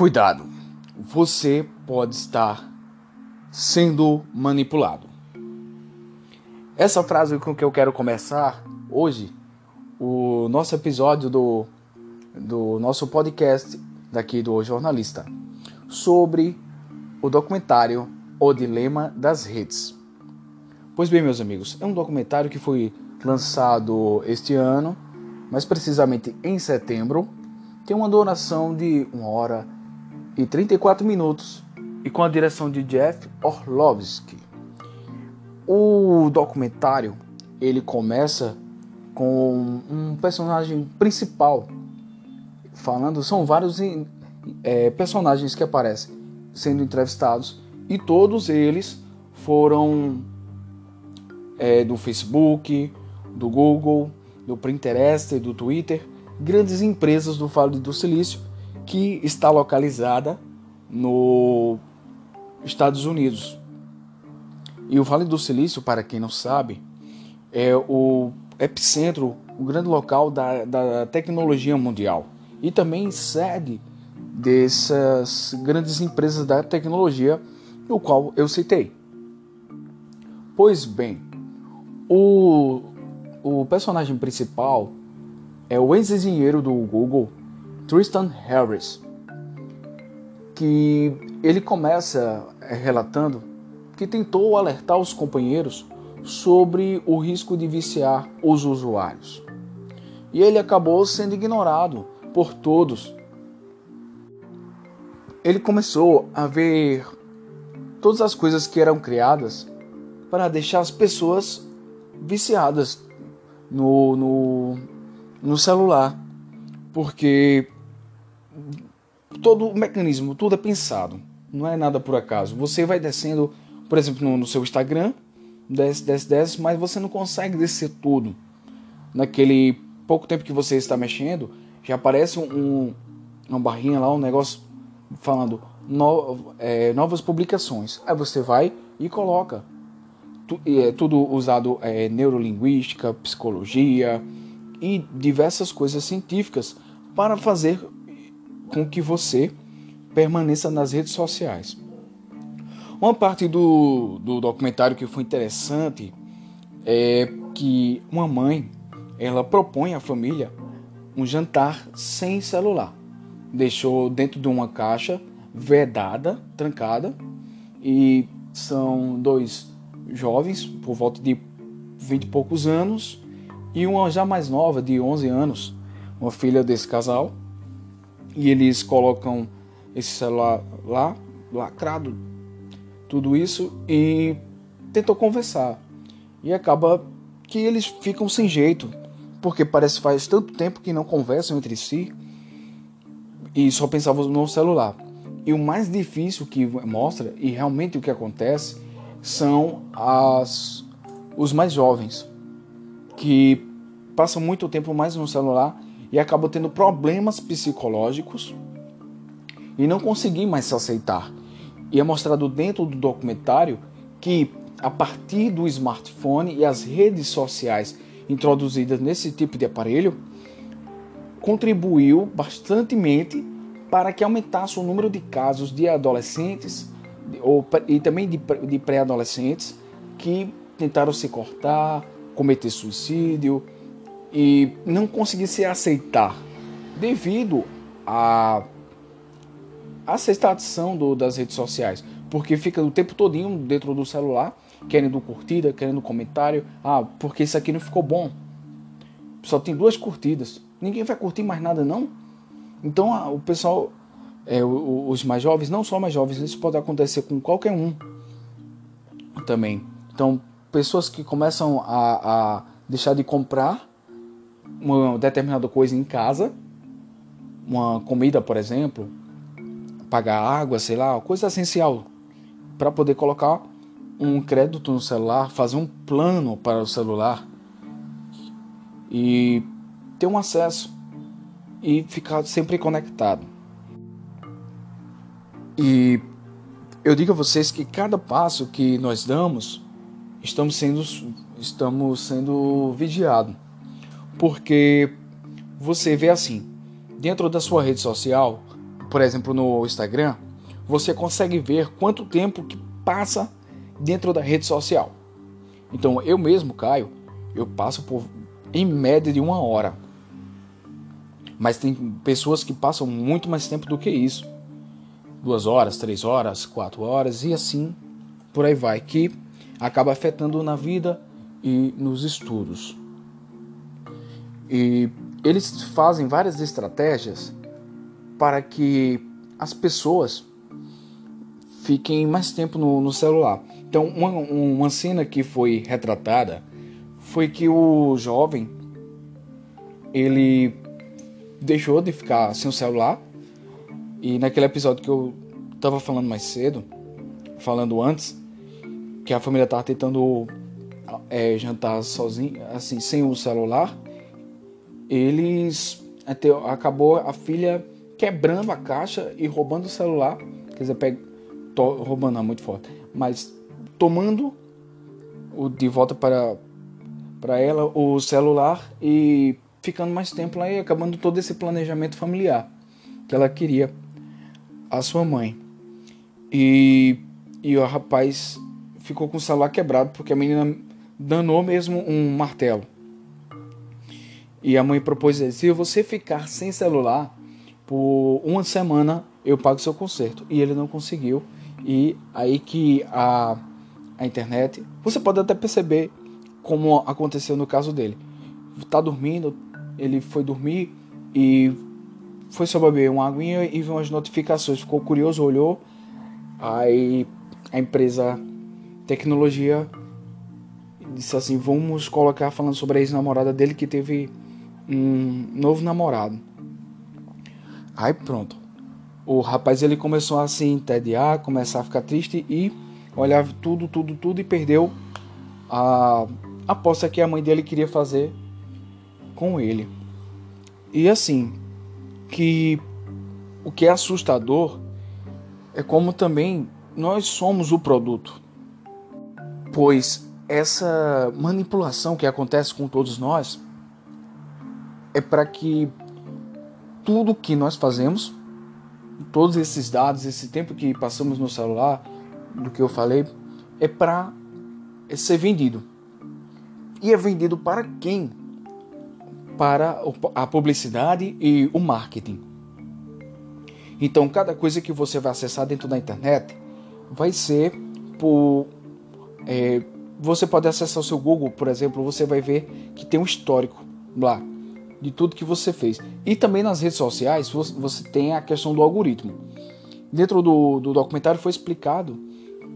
Cuidado, você pode estar sendo manipulado. Essa frase com que eu quero começar hoje, o nosso episódio do, do nosso podcast daqui do Jornalista, sobre o documentário O Dilema das Redes. Pois bem, meus amigos, é um documentário que foi lançado este ano, mais precisamente em setembro, tem uma duração de 1 hora e 34 minutos e com a direção de Jeff Orlovsky. O documentário ele começa com um personagem principal falando, são vários é, personagens que aparecem sendo entrevistados e todos eles foram é, do Facebook, do Google, do Pinterest, do Twitter, grandes empresas do Vale do Silício que está localizada no Estados Unidos. E o Vale do Silício, para quem não sabe, é o epicentro, o grande local da, da tecnologia mundial e também sede dessas grandes empresas da tecnologia, no qual eu citei. Pois bem, o, o personagem principal é o ex-engenheiro do Google, Tristan Harris, que ele começa é, relatando que tentou alertar os companheiros sobre o risco de viciar os usuários. E ele acabou sendo ignorado por todos. Ele começou a ver todas as coisas que eram criadas para deixar as pessoas viciadas no, no, no celular. Porque todo o mecanismo, tudo é pensado. Não é nada por acaso. Você vai descendo, por exemplo, no, no seu Instagram, desce, desce, desce, mas você não consegue descer tudo. Naquele pouco tempo que você está mexendo, já aparece um, um uma barrinha lá, um negócio falando no, é, novas publicações. Aí você vai e coloca. Tu, é, tudo usado é, neurolinguística, psicologia e diversas coisas científicas para fazer com que você permaneça nas redes sociais. Uma parte do, do documentário que foi interessante é que uma mãe ela propõe à família um jantar sem celular. Deixou dentro de uma caixa vedada, trancada, e são dois jovens por volta de 20 e poucos anos e uma já mais nova de 11 anos, uma filha desse casal e eles colocam esse celular lá, lacrado, tudo isso, e tentou conversar. E acaba que eles ficam sem jeito, porque parece faz tanto tempo que não conversam entre si e só pensavam no celular. E o mais difícil que mostra, e realmente o que acontece, são as, os mais jovens, que passam muito tempo mais no celular e acabam tendo problemas psicológicos e não conseguem mais se aceitar. E é mostrado dentro do documentário que a partir do smartphone e as redes sociais introduzidas nesse tipo de aparelho contribuiu bastantemente para que aumentasse o número de casos de adolescentes ou, e também de pré-adolescentes que tentaram se cortar, cometer suicídio, e não conseguir se aceitar devido à aceitação do, das redes sociais, porque fica o tempo todinho dentro do celular, querendo curtida, querendo comentário, ah, porque isso aqui não ficou bom. Só tem duas curtidas. Ninguém vai curtir mais nada não. Então ah, o pessoal, é, os mais jovens, não só mais jovens, isso pode acontecer com qualquer um também. Então pessoas que começam a, a deixar de comprar uma determinada coisa em casa, uma comida, por exemplo, pagar água, sei lá, coisa essencial, para poder colocar um crédito no celular, fazer um plano para o celular e ter um acesso e ficar sempre conectado. E eu digo a vocês que cada passo que nós damos, estamos sendo, estamos sendo vigiados. Porque você vê assim, dentro da sua rede social, por exemplo, no Instagram, você consegue ver quanto tempo que passa dentro da rede social. Então, eu mesmo, Caio, eu passo por em média de uma hora. Mas tem pessoas que passam muito mais tempo do que isso. Duas horas, três horas, quatro horas e assim por aí vai, que acaba afetando na vida e nos estudos. E eles fazem várias estratégias para que as pessoas fiquem mais tempo no, no celular. Então, uma, uma cena que foi retratada foi que o jovem ele deixou de ficar sem o celular e naquele episódio que eu tava falando mais cedo, falando antes, que a família tava tentando é, jantar sozinho, assim, sem o celular, eles até acabou a filha quebrando a caixa e roubando o celular, quer dizer, pega, to, roubando não, muito forte, mas tomando o de volta para para ela o celular e ficando mais tempo lá e acabando todo esse planejamento familiar que ela queria a sua mãe. E, e o rapaz ficou com o celular quebrado porque a menina danou mesmo um martelo. E a mãe propôs ele, se você ficar sem celular por uma semana, eu pago seu conserto. E ele não conseguiu. E aí que a, a internet, você pode até perceber como aconteceu no caso dele. Tá dormindo, ele foi dormir e foi só beber uma aguinha e viu umas notificações. Ficou curioso, olhou. Aí a empresa tecnologia disse assim: vamos colocar falando sobre a ex-namorada dele que teve um novo namorado. Aí pronto. O rapaz ele começou a se entediar, começar a ficar triste e olhava tudo, tudo, tudo e perdeu a aposta que a mãe dele queria fazer com ele. E assim, que o que é assustador é como também nós somos o produto. Pois essa manipulação que acontece com todos nós é para que tudo que nós fazemos, todos esses dados, esse tempo que passamos no celular, do que eu falei, é para ser vendido. E é vendido para quem? Para a publicidade e o marketing. Então, cada coisa que você vai acessar dentro da internet vai ser por. É, você pode acessar o seu Google, por exemplo, você vai ver que tem um histórico lá de tudo que você fez. E também nas redes sociais você tem a questão do algoritmo. Dentro do, do documentário foi explicado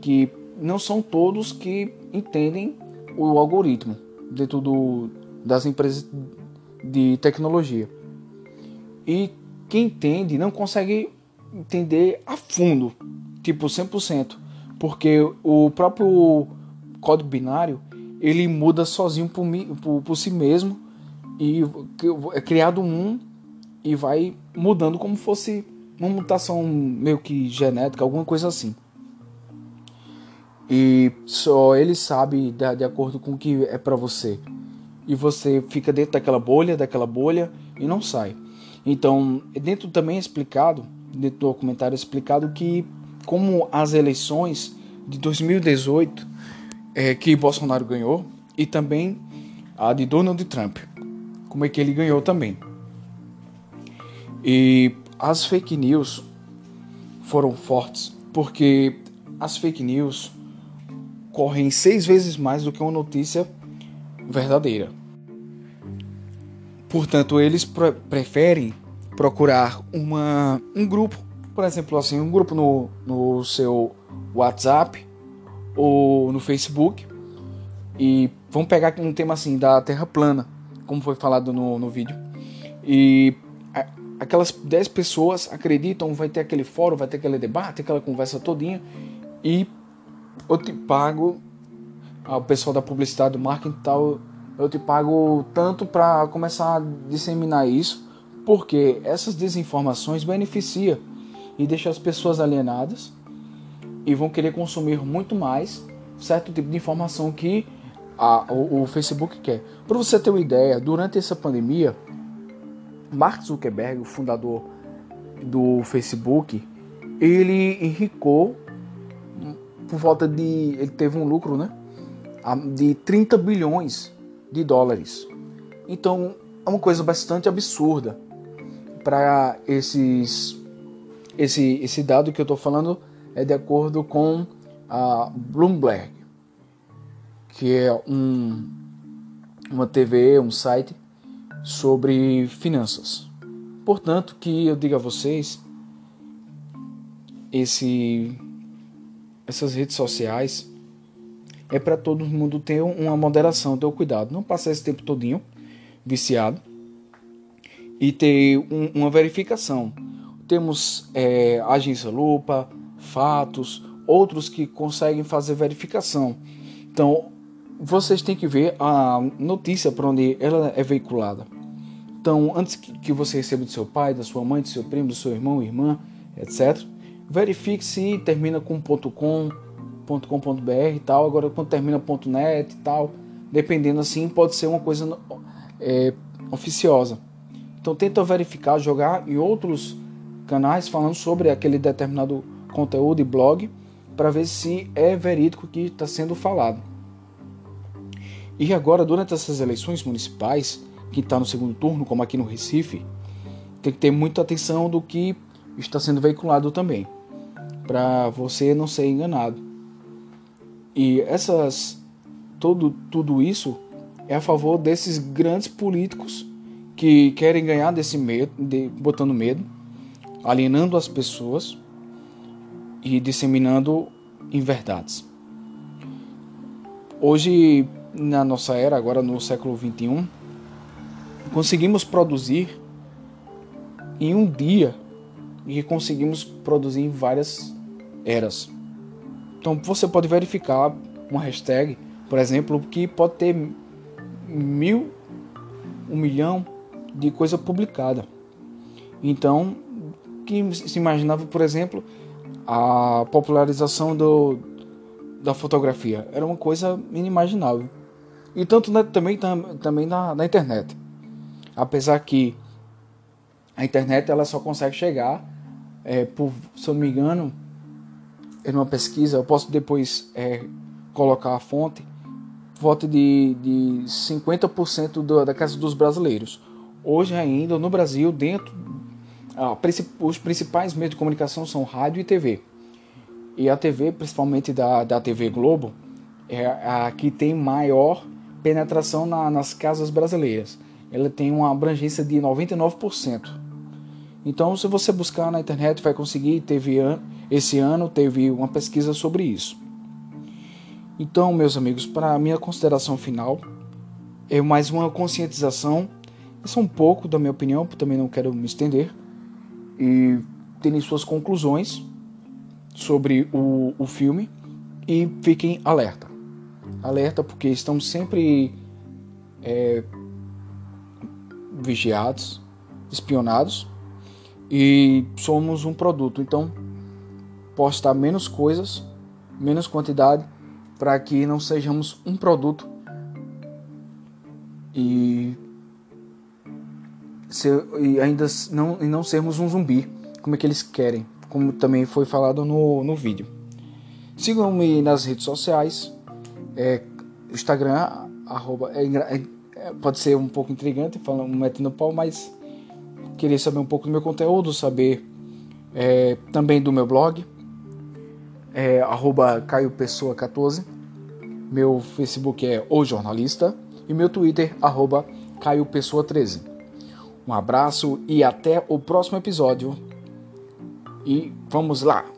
que não são todos que entendem o algoritmo dentro do, das empresas de tecnologia. E quem entende não consegue entender a fundo, tipo 100%, porque o próprio código binário ele muda sozinho por, por, por si mesmo e é criado um e vai mudando como fosse uma mutação meio que genética, alguma coisa assim. E só ele sabe de, de acordo com o que é para você. E você fica dentro daquela bolha, daquela bolha e não sai. Então, dentro também é explicado, dentro do documentário é explicado que como as eleições de 2018 é, que Bolsonaro ganhou e também a de Donald Trump como é que ele ganhou também. E as fake news foram fortes porque as fake news correm seis vezes mais do que uma notícia verdadeira. Portanto, eles pre preferem procurar uma, um grupo, por exemplo, assim, um grupo no, no seu WhatsApp ou no Facebook e vão pegar um tema assim da Terra plana como foi falado no, no vídeo. E a, aquelas 10 pessoas acreditam, vai ter aquele fórum, vai ter aquele debate, aquela conversa todinha. E eu te pago, o pessoal da publicidade, do marketing e tal, eu te pago tanto para começar a disseminar isso, porque essas desinformações beneficiam e deixam as pessoas alienadas e vão querer consumir muito mais certo tipo de informação que a, o, o Facebook quer. Para você ter uma ideia, durante essa pandemia, Mark Zuckerberg, o fundador do Facebook, ele enricou por volta de. Ele teve um lucro, né? De 30 bilhões de dólares. Então é uma coisa bastante absurda para esses. Esse, esse dado que eu estou falando é de acordo com a Bloomberg, que é um, uma TV, um site sobre finanças. Portanto, que eu diga a vocês, esse, essas redes sociais é para todo mundo ter uma moderação, ter um cuidado, não passar esse tempo todinho viciado e ter um, uma verificação. Temos é, agência lupa, fatos, outros que conseguem fazer verificação. Então, vocês têm que ver a notícia para onde ela é veiculada. Então, antes que você receba do seu pai, da sua mãe, do seu primo, do seu irmão, irmã, etc., verifique se termina com .com, .com.br e tal. Agora, quando termina .net e tal, dependendo assim, pode ser uma coisa é, oficiosa. Então, tenta verificar, jogar em outros canais falando sobre aquele determinado conteúdo e blog para ver se é verídico que está sendo falado. E agora, durante essas eleições municipais, que está no segundo turno, como aqui no Recife, tem que ter muita atenção do que está sendo veiculado também, para você não ser enganado. E essas, todo, tudo isso é a favor desses grandes políticos que querem ganhar desse medo, de, botando medo, alienando as pessoas e disseminando inverdades. Hoje, na nossa era, agora no século 21, conseguimos produzir em um dia e conseguimos produzir em várias eras. Então você pode verificar uma hashtag, por exemplo, que pode ter mil, um milhão de coisa publicada. Então, que se imaginava, por exemplo, a popularização do, da fotografia era uma coisa inimaginável. E tanto na, também, também na, na internet. Apesar que a internet ela só consegue chegar, é, por, se eu não me engano, em uma pesquisa, eu posso depois é, colocar a fonte, volta de, de 50% do, da casa dos brasileiros. Hoje ainda no Brasil, dentro os principais meios de comunicação são rádio e TV. E a TV, principalmente da, da TV Globo, é a que tem maior penetração na, nas casas brasileiras ela tem uma abrangência de 99%. Então, se você buscar na internet, vai conseguir. Teve esse ano teve uma pesquisa sobre isso. Então, meus amigos, para a minha consideração final, é mais uma conscientização. Isso é um pouco da minha opinião, também não quero me estender. E terem suas conclusões sobre o, o filme. E fiquem alerta. Alerta porque estamos sempre é, vigiados, espionados e somos um produto. Então, postar menos coisas, menos quantidade, para que não sejamos um produto e, ser, e ainda não, e não sermos um zumbi, como é que eles querem, como também foi falado no, no vídeo. Sigam-me nas redes sociais, é, Instagram, arroba, é, é pode ser um pouco intrigante, falando metendo pau, mas queria saber um pouco do meu conteúdo, saber é, também do meu blog, é, arroba Caio Pessoa 14, meu Facebook é O Jornalista e meu Twitter, arroba Caio Pessoa 13. Um abraço e até o próximo episódio. E vamos lá!